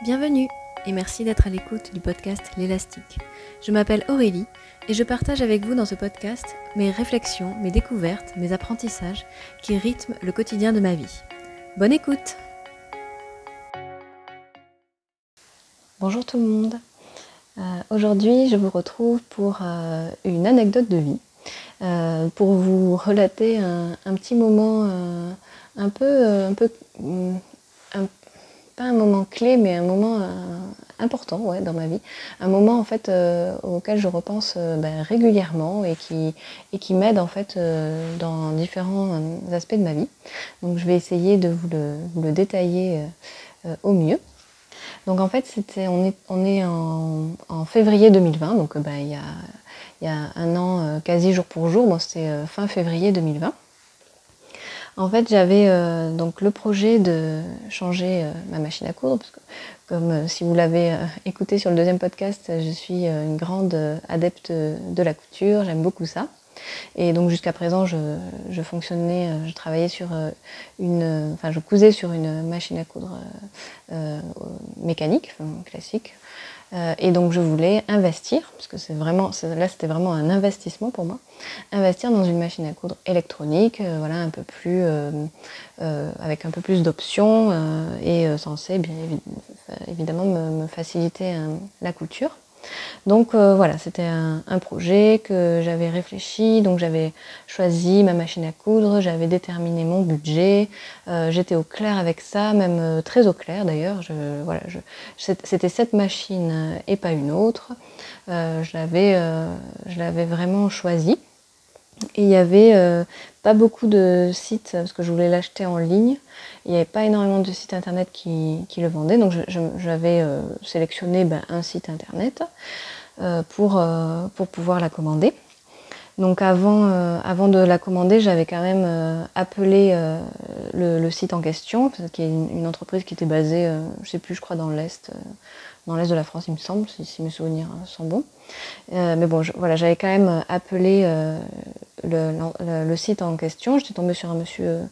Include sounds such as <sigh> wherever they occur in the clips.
Bienvenue et merci d'être à l'écoute du podcast L'élastique. Je m'appelle Aurélie et je partage avec vous dans ce podcast mes réflexions, mes découvertes, mes apprentissages qui rythment le quotidien de ma vie. Bonne écoute Bonjour tout le monde. Euh, aujourd'hui, je vous retrouve pour euh, une anecdote de vie, euh, pour vous relater un, petit moment un peu, un peu, un, pas un moment clé, mais un moment important ouais, dans ma vie. Un moment en fait auquel je repense ben, régulièrement et qui, et qui m'aide en fait dans différents aspects de ma vie. Donc je vais essayer de vous le détailler au mieux. Donc en fait, c'était, on est, on est en, février 2020, donc euh, bah, il, y a, il, y a, un an euh, quasi jour pour jour. Bon, c'était euh, fin février 2020. En fait, j'avais donc le projet de changer ma machine à coudre, parce que comme si vous l'avez écouté sur le deuxième podcast, je suis une grande adepte de la couture, j'aime beaucoup ça. Et donc jusqu'à présent, je, fonctionnais, euh, je travaillais sur euh, une, enfin je cousais sur une machine à coudre euh, mécanique, classique. et donc je voulais investir, parce que c'est vraiment, là c'était vraiment un investissement pour moi, investir dans une machine à coudre électronique, voilà un peu plus, avec un peu plus d'options et censé bien évidemment me, faciliter la couture. Donc euh, voilà, c'était un, projet que j'avais réfléchi, donc j'avais choisi ma machine à coudre, j'avais déterminé mon budget, euh, j'étais au clair avec ça, même euh, très au clair d'ailleurs. voilà, c'était cette machine et pas une autre. je l'avais vraiment choisi. Et il n'y avait euh, pas beaucoup de sites, parce que je voulais l'acheter en ligne, il n'y avait pas énormément de sites internet qui, le vendaient, donc j'avais euh, sélectionné ben, un site internet euh, pour, pour pouvoir la commander. Donc avant, avant de la commander, j'avais quand même appelé le, site en question, qui est une, entreprise qui était basée, je ne sais plus, je crois dans l'Est, dans l'Est de la France, il me semble, si, mes souvenirs sont bons. mais bon, voilà, j'avais quand même appelé le, site en question, j'étais tombée sur un monsieur euh,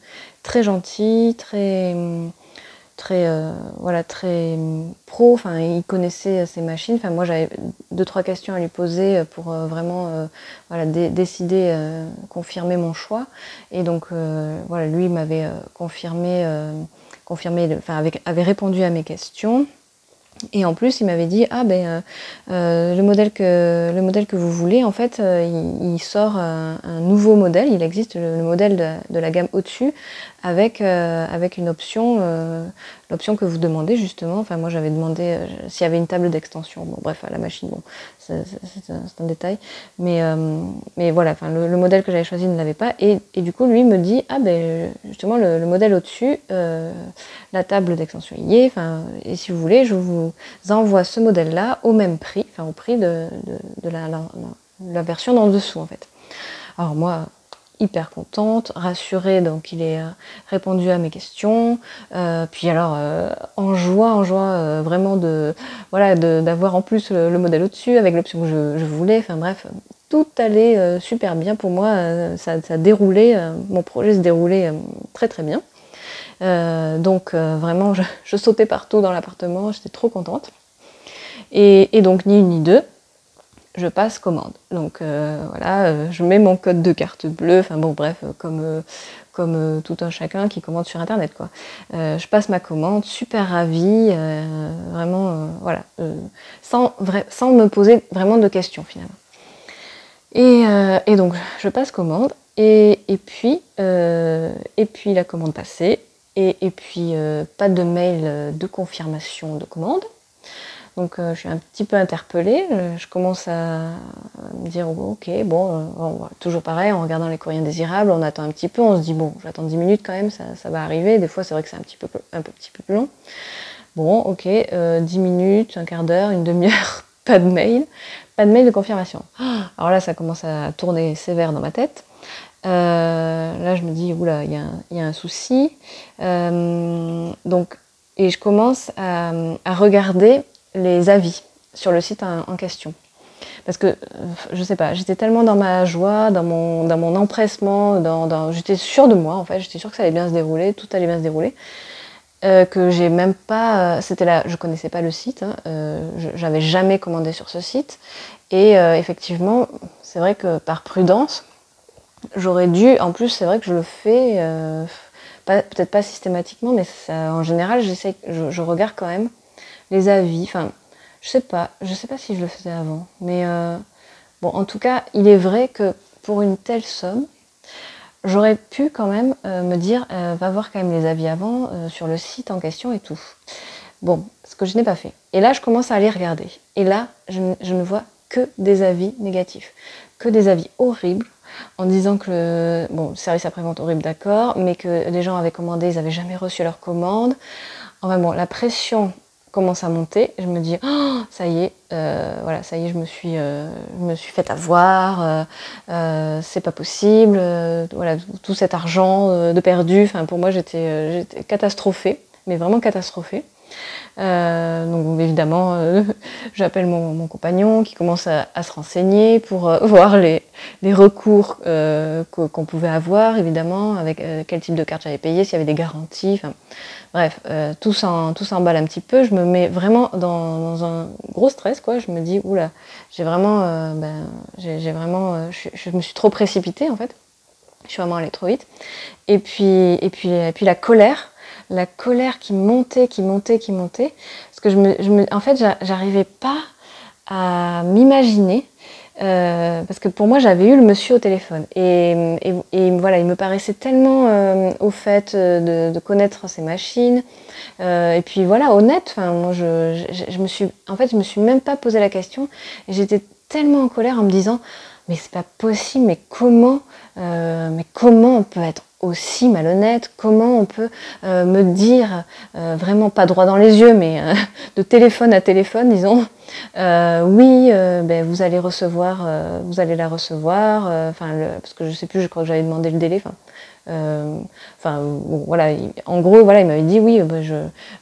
très gentil, très très euh, voilà très pro. Enfin il connaissait ses machines. Enfin moi j'avais deux trois questions à lui poser pour euh, vraiment voilà décider confirmer mon choix. Et donc voilà lui m'avait confirmé confirmé enfin avait répondu à mes questions et en plus, il m'avait dit ah ben euh, euh, le modèle que vous voulez, en fait, euh, il, sort un, nouveau modèle. Il existe le, modèle de, la gamme au-dessus avec avec une option l'option que vous demandez justement. Enfin, moi j'avais demandé euh, s'il y avait une table d'extension. Bon, bref, à la machine, bon, c'est un, détail. Mais, euh, mais voilà, enfin, le, modèle que j'avais choisi ne l'avait pas. Et, et, du coup, lui me dit Ah, ben justement, le, modèle au-dessus, euh, la table d'extension y est. Enfin, et si vous voulez, je vous envoie ce modèle-là au même prix, enfin, au prix de, de, la, la, la version d'en dessous, en fait. Alors, moi, hyper contente, rassurée, donc il est euh, répondu à mes questions. Euh, puis alors euh, en joie, en joie vraiment de voilà d'avoir en plus le, modèle au-dessus avec l'option que je, voulais. Enfin bref, tout allait super bien pour moi. Ça, ça déroulait, mon projet se déroulait très très bien. donc vraiment, je, sautais partout dans l'appartement, j'étais trop contente. Et, et donc ni une ni deux, je passe commande. Donc euh, voilà, euh, je mets mon code de carte bleue, enfin bon bref, euh, comme, comme tout un chacun qui commande sur internet quoi. je passe ma commande, super ravie, vraiment voilà, sans, sans me poser vraiment de questions finalement. Et, donc je passe commande et, puis, et puis la commande passée et puis pas de mail de confirmation de commande. Donc euh, je suis un petit peu interpellée, euh, je commence à me dire ok bon, euh, toujours pareil en regardant les courriers indésirables, on attend un petit peu, on se dit bon j'attends 10 minutes quand même, ça, va arriver, des fois c'est vrai que c'est un petit peu un petit peu plus long. Bon ok, 10 minutes, un quart d'heure, une demi-heure, <laughs> pas de mail, pas de mail de confirmation. <gasps> Alors là ça commence à tourner sévère dans ma tête. là je me dis oula il y, a un souci. donc et je commence à, à regarder les avis sur le site en, question. Parce que, je sais pas, j'étais tellement dans ma joie, dans mon, empressement, j'étais sûre de moi en fait, j'étais sûre que ça allait bien se dérouler, tout allait bien se dérouler. que j'ai même pas. C'était là, je connaissais pas le site, hein, j'avais jamais commandé sur ce site. Et effectivement, c'est vrai que par prudence, j'aurais dû. En plus, c'est vrai que je le fais, peut-être pas systématiquement, mais en général, je, regarde quand même les avis. Enfin, je sais pas, je sais pas si je le faisais avant, mais bon, en tout cas, il est vrai que pour une telle somme, j'aurais pu quand même euh, me dire, euh, va voir quand même les avis avant euh, sur le site en question et tout. Bon, ce que je n'ai pas fait. Et là, je commence à aller regarder. Et là, je, ne vois que des avis négatifs, que des avis horribles, en disant que le, bon, le service après-vente horrible, d'accord, mais que les gens avaient commandé, ils n'avaient jamais reçu leur commande. Enfin bon, la pression commence à monter. Je me dis, oh, ça y est, euh, voilà, ça y est, je me suis, euh, fait avoir, euh, c'est pas possible, voilà, tout cet argent de perdu. Enfin, pour moi, j'étais, j'étais catastrophée, mais vraiment catastrophée. Euh, donc évidemment, euh, <laughs> j'appelle mon, compagnon qui commence à, se renseigner pour euh, <laughs> voir les, recours qu'on pouvait avoir, évidemment, avec quel type de carte j'avais payé, s'il y avait des garanties. bref, tout s'emballe un petit peu. Je me mets vraiment dans, un gros stress, quoi. Je me dis, oula, j'ai vraiment, ben, j'ai vraiment, je, me suis trop précipitée en fait. Je suis vraiment allée trop vite. Et puis, et puis, et puis la colère la colère qui montait, qui montait, qui montait. Parce que je me, en fait, j'arrivais pas à m'imaginer. Euh, parce que pour moi, j'avais eu le monsieur au téléphone. Et, voilà, il me paraissait tellement euh, au fait euh, de, connaître ces machines. et puis voilà, honnête. Moi, je, je, me suis, en fait, je me suis même pas posé la question. J'étais tellement en colère en me disant, mais c'est pas possible. Mais comment, mais comment on peut être aussi malhonnête, comment on peut euh, me dire, euh, vraiment pas droit dans les yeux, mais euh, <laughs> de téléphone à téléphone, disons, oui, ben, vous allez recevoir, vous allez la recevoir, enfin, parce que je sais plus, je crois que j'avais demandé le délai, enfin, voilà, en gros, voilà, il m'avait dit oui, bah, je,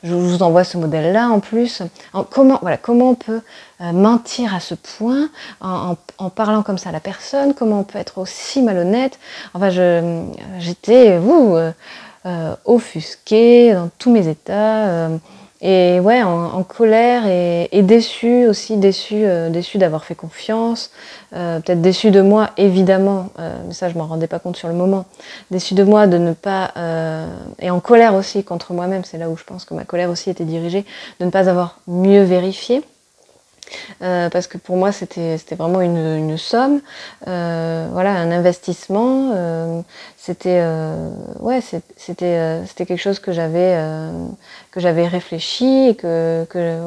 vous envoie ce modèle-là en plus. comment, voilà, comment on peut euh, mentir à ce point en, parlant comme ça à la personne? Comment on peut être aussi malhonnête? Enfin, j'étais, vous, euh, offusquée dans tous mes états. Et ouais, en, colère et, et, déçu aussi, déçu, euh, déçu d'avoir fait confiance, euh, peut-être déçu de moi, évidemment, euh, mais ça je m'en rendais pas compte sur le moment, déçu de moi de ne pas, et en colère aussi contre moi-même, c'est là où je pense que ma colère aussi était dirigée, de ne pas avoir mieux vérifié. Euh, parce que pour moi c'était vraiment une, somme, euh, voilà un investissement. Euh, c'était ouais c'était c'était quelque chose que j'avais que j'avais réfléchi que, que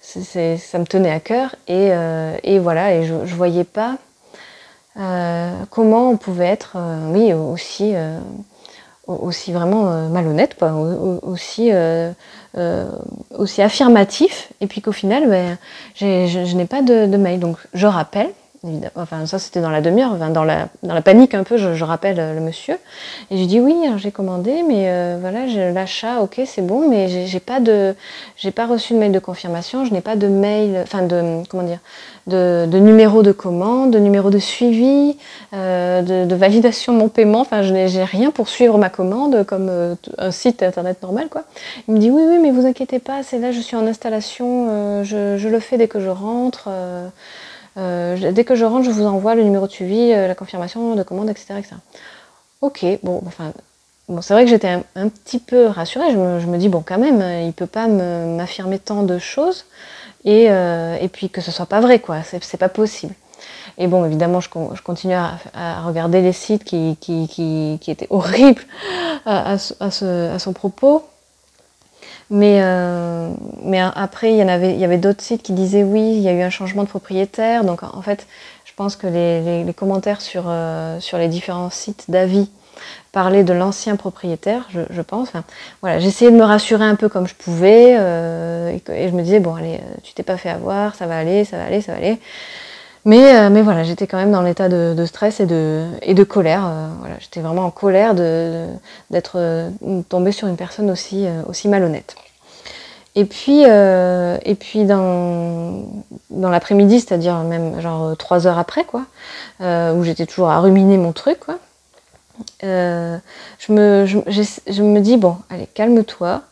ça me tenait à cœur et, et voilà et je, je voyais pas comment on pouvait être oui aussi aussi vraiment malhonnête quoi aussi euh, aussi affirmatif, et puis qu'au final, ben, je, n'ai pas de, mail. Donc je rappelle, enfin ça c'était dans la demi-heure, dans, la, dans la panique un peu, je, rappelle le monsieur, et je dis oui, j'ai commandé, mais euh, voilà, l'achat, ok, c'est bon, mais j'ai pas de, j'ai pas reçu de mail de confirmation, je n'ai pas de mail, enfin de, comment dire, de, numéro de commande, de numéro de suivi, euh, de, validation de mon paiement. Enfin, je n'ai rien pour suivre ma commande comme euh, un site internet normal. Quoi. Il me dit oui, oui, mais vous inquiétez pas, c'est là, je suis en installation, euh, je, le fais dès que je rentre. Dès que je rentre, je vous envoie le numéro de suivi, la confirmation de commande, etc. Ok, bon, enfin, Bon, c'est vrai que j'étais un, petit peu rassurée. Je me, dis, bon, quand même, il ne peut pas m'affirmer tant de choses et, euh, et puis que ce soit pas vrai, quoi. C'est pas possible. Et bon, évidemment, je, je continue à, regarder les sites qui, qui, qui, étaient <laughs> horribles à, à, son propos. Mais, euh, mais après, il y, en avait, il y avait d'autres sites qui disaient oui, il y a eu un changement de propriétaire. Donc en fait, je pense que les, les, commentaires sur, euh, sur les différents sites d'avis parler de l'ancien propriétaire, je, pense. voilà, j'essayais de me rassurer un peu comme je pouvais, euh, et, je me disais bon allez, euh, tu t'es pas fait avoir, ça va aller, ça va aller, ça va aller. Mais, euh, mais voilà, j'étais quand même dans l'état de, stress et de, et de colère. voilà, j'étais vraiment en colère d'être tombée sur une personne aussi, aussi malhonnête. Et puis, et puis dans, dans l'après-midi, c'est-à-dire même genre trois heures après, quoi, où j'étais toujours à ruminer mon truc, quoi, euh, je, me, je, me dis, bon, allez, calme-toi.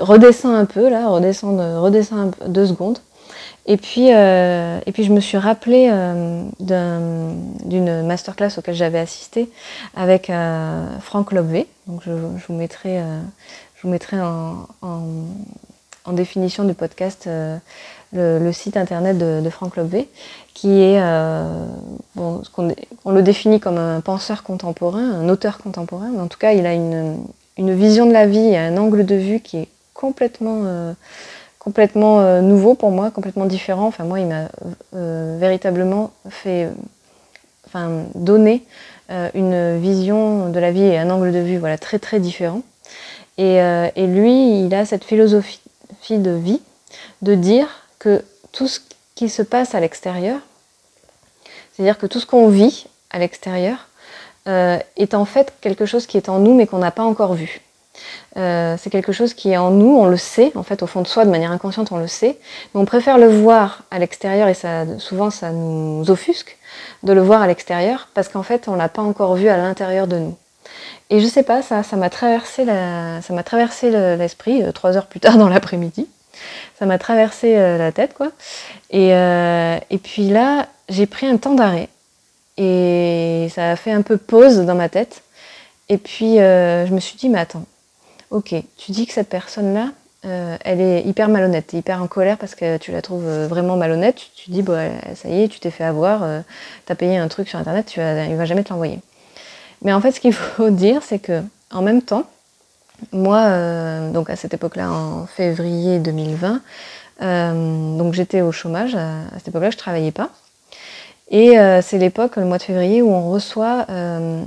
redescends un peu là, redescends, redescends deux secondes. Et puis, et puis je me suis rappelé d'une masterclass auquel j'avais assisté avec Franck Lobvé. Donc je, vous mettrai, je vous mettrai en, définition du podcast le, site internet de, Franck Lobvé, qui est, euh, bon, on le définit comme un penseur contemporain, un auteur contemporain, mais en tout cas, il a une, vision de la vie un angle de vue qui est complètement, euh, complètement euh, nouveau pour moi, complètement différent. Enfin, moi, il m'a véritablement fait, enfin, donné une vision de la vie et un angle de vue, voilà, très très différent. Et, lui, il a cette philosophie de vie de dire que tout ce qui se passe à l'extérieur, c'est-à-dire que tout ce qu'on vit à l'extérieur, euh, est en fait quelque chose qui est en nous mais qu'on n'a pas encore vu. Euh, c'est quelque chose qui est en nous, on le sait, en fait au fond de soi, de manière inconsciente, on le sait, mais on préfère le voir à l'extérieur et ça, souvent ça nous offusque de le voir à l'extérieur parce qu'en fait on l'a pas encore vu à l'intérieur de nous. Et je sais pas, ça, ça m'a traversé ça m'a traversé l'esprit euh, trois heures plus tard dans l'après-midi ça m'a traversé euh, la tête, quoi. Et, et puis là, j'ai pris un temps d'arrêt. Et ça a fait un peu pause dans ma tête. Et puis, je me suis dit, mais attends, ok, tu dis que cette personne-là, elle est hyper malhonnête, hyper en colère parce que tu la trouves vraiment malhonnête. Tu, te dis, bon, ça y est, tu t'es fait avoir, tu as payé un truc sur Internet, tu vas, il va jamais te l'envoyer. Mais en fait, ce qu'il <laughs> faut dire, c'est que en même temps, moi, euh, donc à cette époque-là, en février 2020, euh, donc j'étais au chômage. À, cette époque-là, je travaillais pas. Et euh, c'est l'époque, le mois de février, où on reçoit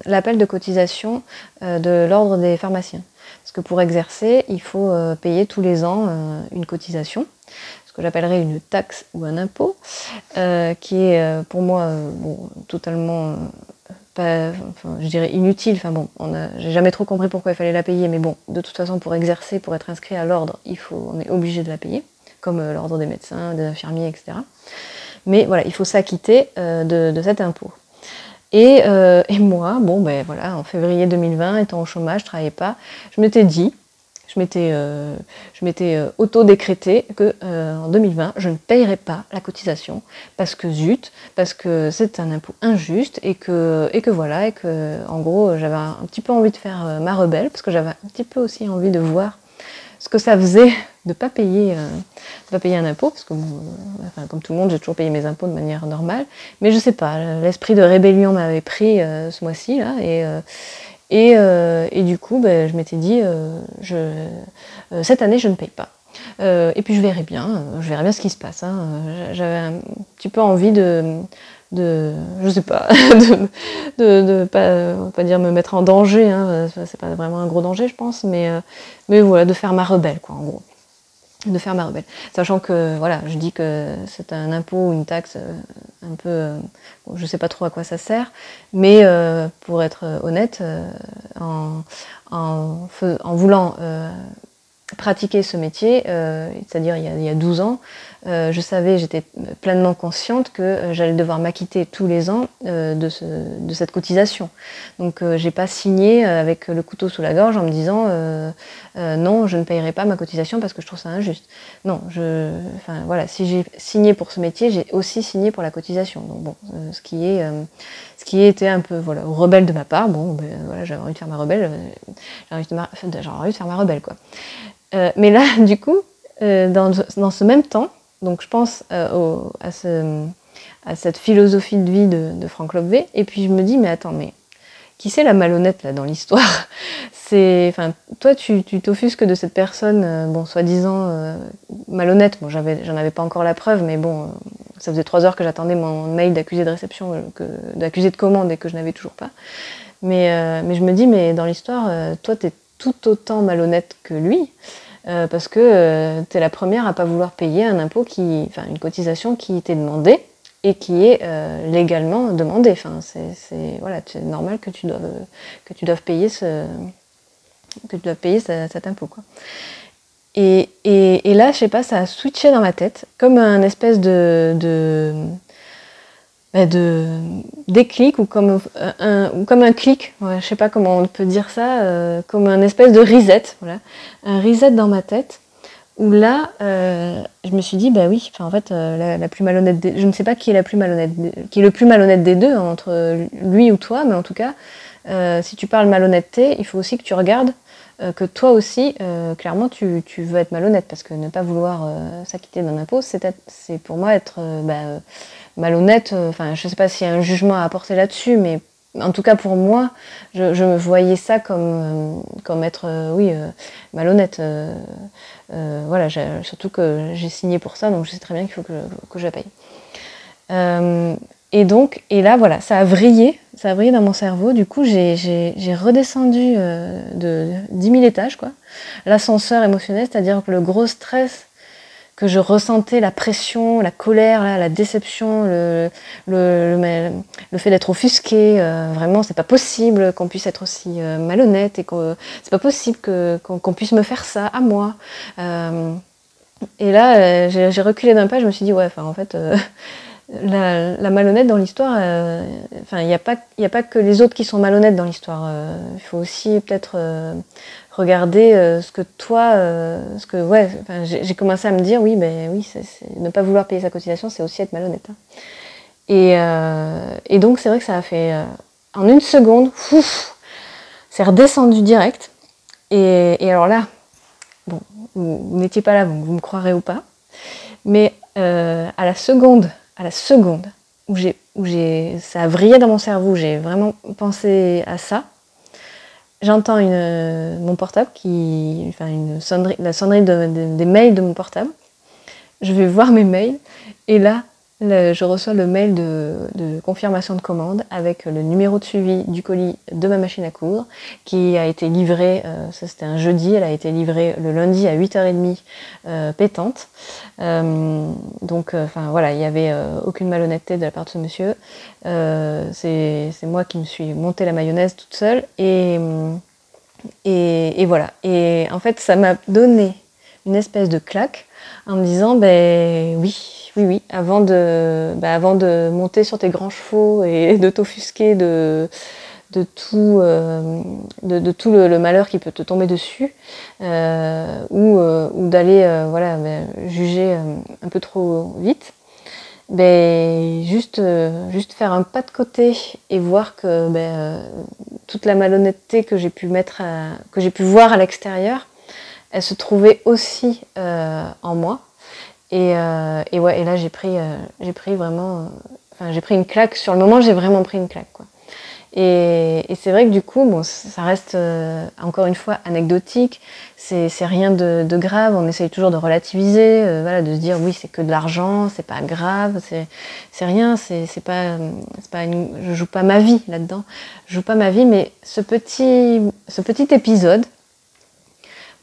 l'appel de cotisation de l'ordre des pharmaciens. Parce que pour exercer, il faut payer tous les ans une cotisation, ce que j'appellerais une taxe ou un impôt, qui est pour moi totalement je dirais inutile. Enfin bon, j'ai jamais trop compris pourquoi il fallait la payer, mais bon, de toute façon, pour exercer, pour être inscrit à l'ordre, on est obligé de la payer, comme euh, l'ordre des médecins, des infirmiers, etc. Mais voilà, il faut s'acquitter euh, de, cet impôt. Et, euh, et, moi, bon ben voilà, en février 2020, étant au chômage, je travaillais pas, je m'étais dit, je m'étais, euh, euh, auto-décrété que en 2020, je ne payerais pas la cotisation parce que zut, parce que c'est un impôt injuste et que, et que voilà, et que en gros, j'avais un, petit peu envie de faire ma rebelle parce que j'avais un petit peu aussi envie de voir ce que ça faisait de pas payer, pas payer un impôt, parce que comme tout le monde, j'ai toujours payé mes impôts de manière normale, mais je sais pas, l'esprit de rébellion m'avait pris ce mois-ci là, et, euh, et, du coup, ben, je m'étais dit, euh, euh, cette année, je ne paye pas. et puis je verrai bien, je verrai bien ce qui se passe. Hein. J'avais un petit peu envie de, de je sais pas, <laughs> de, de, pas, pas dire me mettre en danger. Hein, c'est pas vraiment un gros danger, je pense, mais, mais voilà, de faire ma rebelle, quoi, en gros de faire ma rebelle. Sachant que, voilà, je dis que c'est un impôt ou une taxe euh, un peu... Euh, je sais pas trop à quoi ça sert, mais euh, pour être honnête, en, en, en, voulant pratiquer ce métier, c'est-à-dire il, il, y a 12 ans, euh, je savais, j'étais pleinement consciente que euh, j'allais devoir m'acquitter tous les ans euh, de, cette cotisation. Donc j'ai pas signé avec le couteau sous la gorge en me disant non, je ne payerai pas ma cotisation parce que je trouve ça injuste. Non, je, enfin voilà, si j'ai signé pour ce métier, j'ai aussi signé pour la cotisation. Donc bon, ce qui est, ce qui était un peu voilà rebelle de ma part. Bon, ben, voilà, j'avais envie de faire ma rebelle, envie, envie, de faire ma rebelle quoi. mais là, <laughs> du coup, dans, dans ce même temps, donc je pense euh, à, cette philosophie de vie de, Franck Lobvé. Et puis je me dis, mais attends, mais qui c'est la malhonnête là dans l'histoire <laughs> C'est, enfin, toi tu t'offusques de cette personne, euh, bon, soi-disant euh, malhonnête. Bon, j'avais, j'en avais pas encore la preuve, mais bon, ça faisait trois heures que j'attendais mon mail d'accusé de réception, d'accusé de commande et que je n'avais toujours pas. Mais, mais je me dis, mais dans l'histoire, toi tu es tout autant malhonnête que lui. Euh, parce que euh, tu es la première à pas vouloir payer un impôt qui, enfin une cotisation qui t'est demandée et qui est euh, légalement demandée. C'est voilà, normal que tu doives que tu doives payer ce que tu dois payer cet impôt quoi. Et, et, et, là, je sais pas, ça a switché dans ma tête comme un espèce de, de bah, de déclic ou comme un, ou comme un clic, ouais, je sais pas comment on peut dire ça, comme un espèce de reset, voilà, un reset dans ma tête où là, euh, je me suis dit, bah oui, en fait, euh, la, plus malhonnête, des, je ne sais pas qui est la plus malhonnête, qui est le plus malhonnête des deux, hein, entre lui ou toi, mais en tout cas, euh, si tu parles malhonnêteté, il faut aussi que tu regardes que toi aussi, clairement, tu, veux être malhonnête, parce que ne pas vouloir s'acquitter d'un impôt, c'est pour moi être bah, malhonnête. Enfin, je ne sais pas s'il y a un jugement à apporter là-dessus, mais en tout cas pour moi, je, je me voyais ça comme, comme être, oui, malhonnête. Euh, voilà, surtout que j'ai signé pour ça, donc je sais très bien qu'il faut que, que je paye. Euh, et donc, et là, voilà, ça a vrillé, ça a vrillé dans mon cerveau. Du coup, j'ai redescendu euh, de 10 000 étages, quoi. L'ascenseur émotionnel, c'est-à-dire que le gros stress que je ressentais la pression, la colère, la déception, le, le, le, fait d'être offusqué. Euh, vraiment, c'est pas possible qu'on puisse être aussi euh, malhonnête et que c'est pas possible qu'on puisse me faire ça à moi. Euh, et là, j'ai reculé d'un pas, je me suis dit, ouais, enfin, en fait, la, malhonnête dans l'histoire, enfin, il n'y a, pas, a pas que les autres qui sont malhonnêtes dans l'histoire. Il faut aussi peut-être regarder euh, ce que toi, euh, ce que ouais, j'ai commencé à me dire oui, mais oui, ne pas vouloir payer sa cotisation, c'est aussi être malhonnête. Hein. Et, euh, donc c'est vrai que ça a fait en une seconde, c'est redescendu direct. Et, alors là, bon, vous, n'étiez pas là, vous me croirez ou pas, mais à la seconde, à la seconde où j'ai, où j'ai, ça a vrillé dans mon cerveau, j'ai vraiment pensé à ça j'entends mon portable qui, enfin une sonnerie, la sonnerie des mails de mon portable. Je vais voir mes mails et là, je reçois le mail de, confirmation de commande avec le numéro de suivi du colis de ma machine à coudre qui a été livré, euh, ça c'était un jeudi, elle a été livrée le lundi à 8h30 euh, pétante. Euh, donc enfin voilà, il n'y avait aucune malhonnêteté de la part de ce monsieur. C'est moi qui me suis monté la mayonnaise toute seule et voilà. Et en fait ça m'a donné une espèce de claque en me disant ben oui oui, oui, avant de, bah, avant de monter sur tes grands chevaux et <laughs> de t'offusquer de, de tout, euh, de, tout le, malheur qui peut te tomber dessus, euh, ou, euh, ou d'aller voilà, bah, juger un peu trop vite, ben, juste, juste faire un pas de côté et voir que ben, toute la malhonnêteté que j'ai pu mettre, que j'ai pu voir à l'extérieur, elle se trouvait aussi en moi et, euh, et, ouais, et là, j'ai pris, euh, j'ai pris vraiment, euh, enfin, j'ai pris une claque. Sur le moment, j'ai vraiment pris une claque, quoi. Et, et c'est vrai que du coup, bon, ça reste encore une fois anecdotique. C'est, rien de, de, grave. On essaye toujours de relativiser, voilà, de se dire oui, c'est que de l'argent, c'est pas grave, c'est, rien, c'est, pas, pas une, je joue pas ma vie là-dedans. Je joue pas ma vie, mais ce petit, ce petit épisode,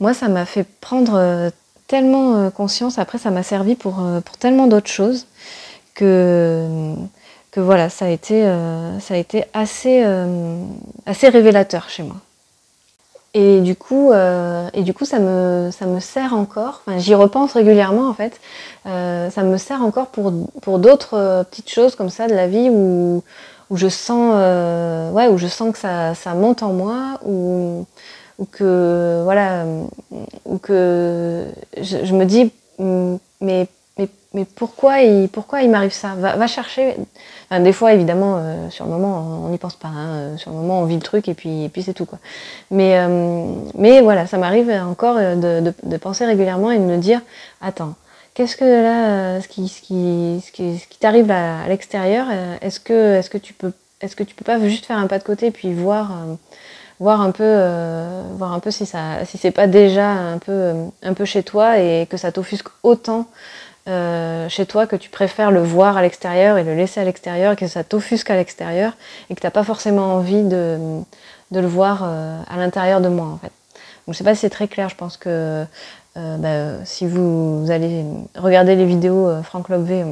moi, ça m'a fait prendre tellement euh, conscience. Après, ça m'a servi pour, euh, pour tellement d'autres choses que, que voilà, ça a été, euh, ça a été assez, assez révélateur chez moi. Et du coup, et du coup ça, me, ça me sert encore, j'y repense régulièrement en fait, ça me sert encore pour, pour d'autres petites choses comme ça de la vie où, où je sens, ouais, où je sens que ça, ça monte en moi, ou que voilà ou que je, me dis mm, mais mais, mais pourquoi il pourquoi il m'arrive ça? Va, chercher. Des fois évidemment euh, sur le moment on n'y pense pas hein. sur le moment on vit le truc et puis et puis c'est tout quoi. Mais euh, mais voilà ça m'arrive encore de, de, penser régulièrement et de me dire attends qu'est-ce que là ce qui ce qui ce qui, qui t'arrive à, l'extérieur est-ce que est-ce que tu peux est-ce que tu peux pas juste faire un pas de côté et puis voir euh, voir un peu, euh, voir un peu si ça, si c'est pas déjà un peu, euh, un peu chez toi et que ça t'offusque autant euh, chez toi que tu préfères le voir à l'extérieur et le laisser à l'extérieur, que ça t'offusque à l'extérieur et que t'as pas forcément envie de, de le voir à l'intérieur de moi en fait. Donc je sais pas si c'est très clair. Je pense que bah, si vous, allez regarder les vidéos Franck Lobvé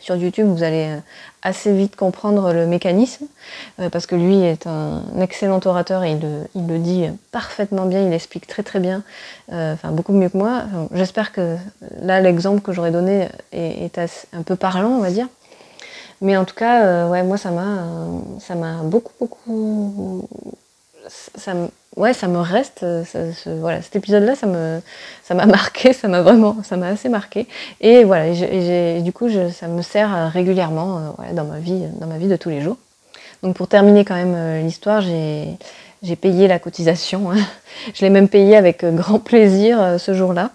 sur YouTube, vous allez euh, assez vite comprendre le mécanisme, euh, parce que lui est un excellent orateur et il le, dit parfaitement bien, il explique très très bien, euh, enfin beaucoup mieux que moi. J'espère que là l'exemple que j'aurais donné est, un peu parlant, on va dire. Mais en tout cas, ouais, moi, ça m'a, ça m'a beaucoup, beaucoup, ça, ouais, ça me reste. voilà, cet épisode-là, ça me, ça m'a <laughs> marqué, ça m'a vraiment, ça m'a assez marqué. Et voilà, et, du coup, je, ça me sert régulièrement, dans ma vie, dans ma vie de tous les jours. Donc pour terminer quand même l'histoire, j'ai payé la cotisation. Hein. <laughs> Je l'ai même payé avec euh, grand plaisir euh, ce jour-là.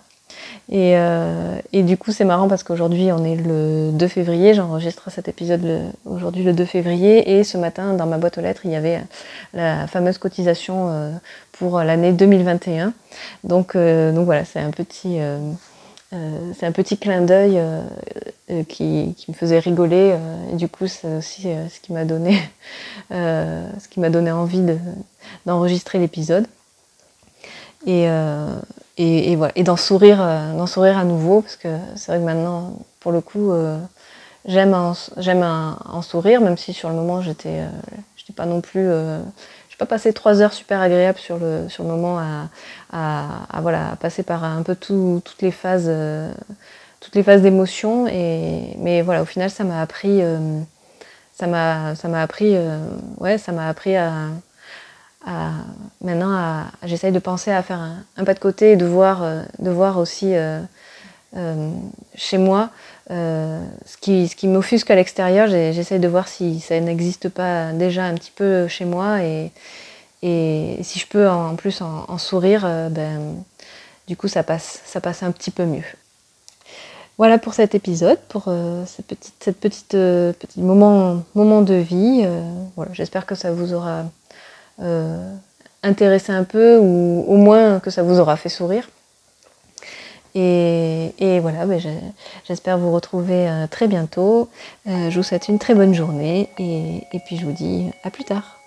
Et, euh, et, du coup, c'est marrant parce qu'aujourd'hui, on est le 2 février. J'enregistre cet épisode aujourd'hui le 2 février. Et ce matin, dans ma boîte aux lettres, il y avait la fameuse cotisation pour l'année 2021. Donc, donc voilà, c'est un petit euh, c'est un petit clin d'œil euh, euh, qui, me faisait rigoler. et du coup, c'est aussi ce qui m'a donné, <laughs> ce qui m'a donné envie d'enregistrer l'épisode. Et, et, voilà, et d'en sourire, d'en sourire à nouveau, parce que c'est vrai que maintenant, pour le coup, j'aime en, j'aime en, sourire, même si sur le moment, j'étais, j'étais pas non plus je pas passé trois heures super agréables sur le, sur le moment à, à, voilà, passer par un peu toutes les phases, euh, toutes les phases d'émotion. Et, mais voilà, au final, ça m'a appris, euh, ça m'a, ça m'a appris, euh, ouais, ça m'a appris à, maintenant, j'essaye de penser à faire un, pas de côté et de voir, de voir aussi chez moi ce qui, ce qui m'offusque à l'extérieur. J'essaye de voir si ça n'existe pas déjà un petit peu chez moi et, si je peux en plus en, sourire, euh, ben, du coup ça passe, ça passe un petit peu mieux. Voilà pour cet épisode, pour euh, cette petite, cette petite, euh, petit moment, moment de vie. voilà, j'espère que ça vous aura intéressé un peu ou au moins que ça vous aura fait sourire. Et, voilà, ben, j'espère vous retrouver très bientôt. je vous souhaite une très bonne journée et puis je vous dis à plus tard.